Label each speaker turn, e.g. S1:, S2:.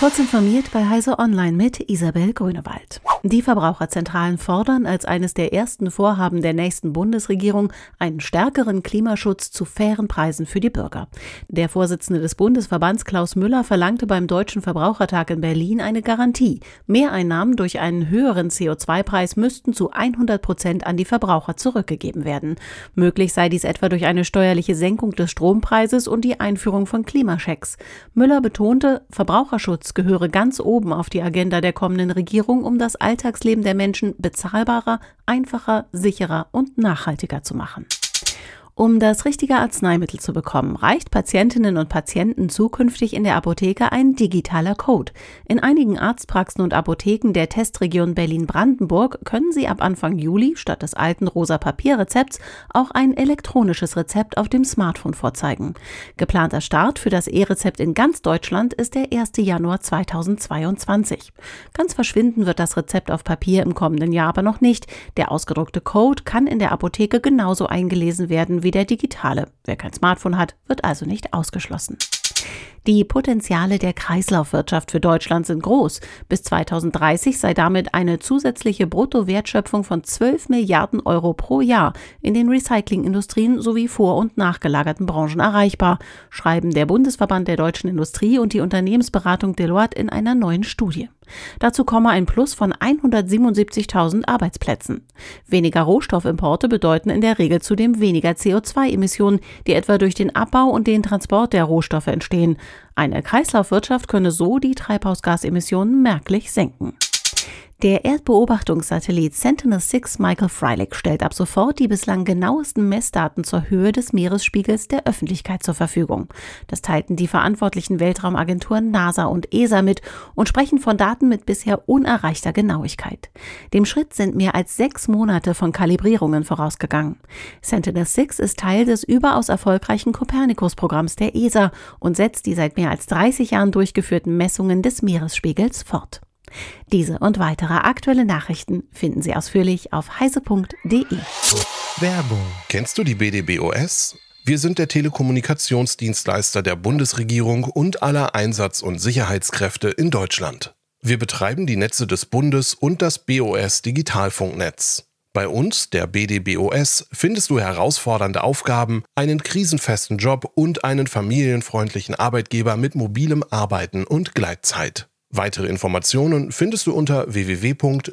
S1: Kurz informiert bei Heise Online mit Isabel Grünewald. Die Verbraucherzentralen fordern als eines der ersten Vorhaben der nächsten Bundesregierung einen stärkeren Klimaschutz zu fairen Preisen für die Bürger. Der Vorsitzende des Bundesverbands Klaus Müller verlangte beim Deutschen Verbrauchertag in Berlin eine Garantie. Mehreinnahmen durch einen höheren CO2-Preis müssten zu 100 Prozent an die Verbraucher zurückgegeben werden. Möglich sei dies etwa durch eine steuerliche Senkung des Strompreises und die Einführung von Klimaschecks. Müller betonte, Verbraucherschutz gehöre ganz oben auf die Agenda der kommenden Regierung, um das Alltagsleben der Menschen bezahlbarer, einfacher, sicherer und nachhaltiger zu machen. Um das richtige Arzneimittel zu bekommen, reicht Patientinnen und Patienten zukünftig in der Apotheke ein digitaler Code. In einigen Arztpraxen und Apotheken der Testregion Berlin-Brandenburg können Sie ab Anfang Juli statt des alten rosa Papierrezepts auch ein elektronisches Rezept auf dem Smartphone vorzeigen. Geplanter Start für das E-Rezept in ganz Deutschland ist der 1. Januar 2022. Ganz verschwinden wird das Rezept auf Papier im kommenden Jahr aber noch nicht. Der ausgedruckte Code kann in der Apotheke genauso eingelesen werden wie wie der digitale. Wer kein Smartphone hat, wird also nicht ausgeschlossen. Die Potenziale der Kreislaufwirtschaft für Deutschland sind groß. Bis 2030 sei damit eine zusätzliche Bruttowertschöpfung von 12 Milliarden Euro pro Jahr in den Recyclingindustrien sowie vor- und nachgelagerten Branchen erreichbar, schreiben der Bundesverband der deutschen Industrie und die Unternehmensberatung Deloitte in einer neuen Studie. Dazu komme ein Plus von 177.000 Arbeitsplätzen. Weniger Rohstoffimporte bedeuten in der Regel zudem weniger CO2-Emissionen, die etwa durch den Abbau und den Transport der Rohstoffe entstehen. Eine Kreislaufwirtschaft könne so die Treibhausgasemissionen merklich senken. Der Erdbeobachtungssatellit Sentinel-6 Michael Freilich stellt ab sofort die bislang genauesten Messdaten zur Höhe des Meeresspiegels der Öffentlichkeit zur Verfügung. Das teilten die verantwortlichen Weltraumagenturen NASA und ESA mit und sprechen von Daten mit bisher unerreichter Genauigkeit. Dem Schritt sind mehr als sechs Monate von Kalibrierungen vorausgegangen. Sentinel-6 ist Teil des überaus erfolgreichen Copernicus-Programms der ESA und setzt die seit mehr als 30 Jahren durchgeführten Messungen des Meeresspiegels fort. Diese und weitere aktuelle Nachrichten finden Sie ausführlich auf heise.de.
S2: Werbung. Kennst du die BDBOS? Wir sind der Telekommunikationsdienstleister der Bundesregierung und aller Einsatz- und Sicherheitskräfte in Deutschland. Wir betreiben die Netze des Bundes und das BOS Digitalfunknetz. Bei uns, der BDBOS, findest du herausfordernde Aufgaben, einen krisenfesten Job und einen familienfreundlichen Arbeitgeber mit mobilem Arbeiten und Gleitzeit. Weitere Informationen findest du unter www.bdbos.de.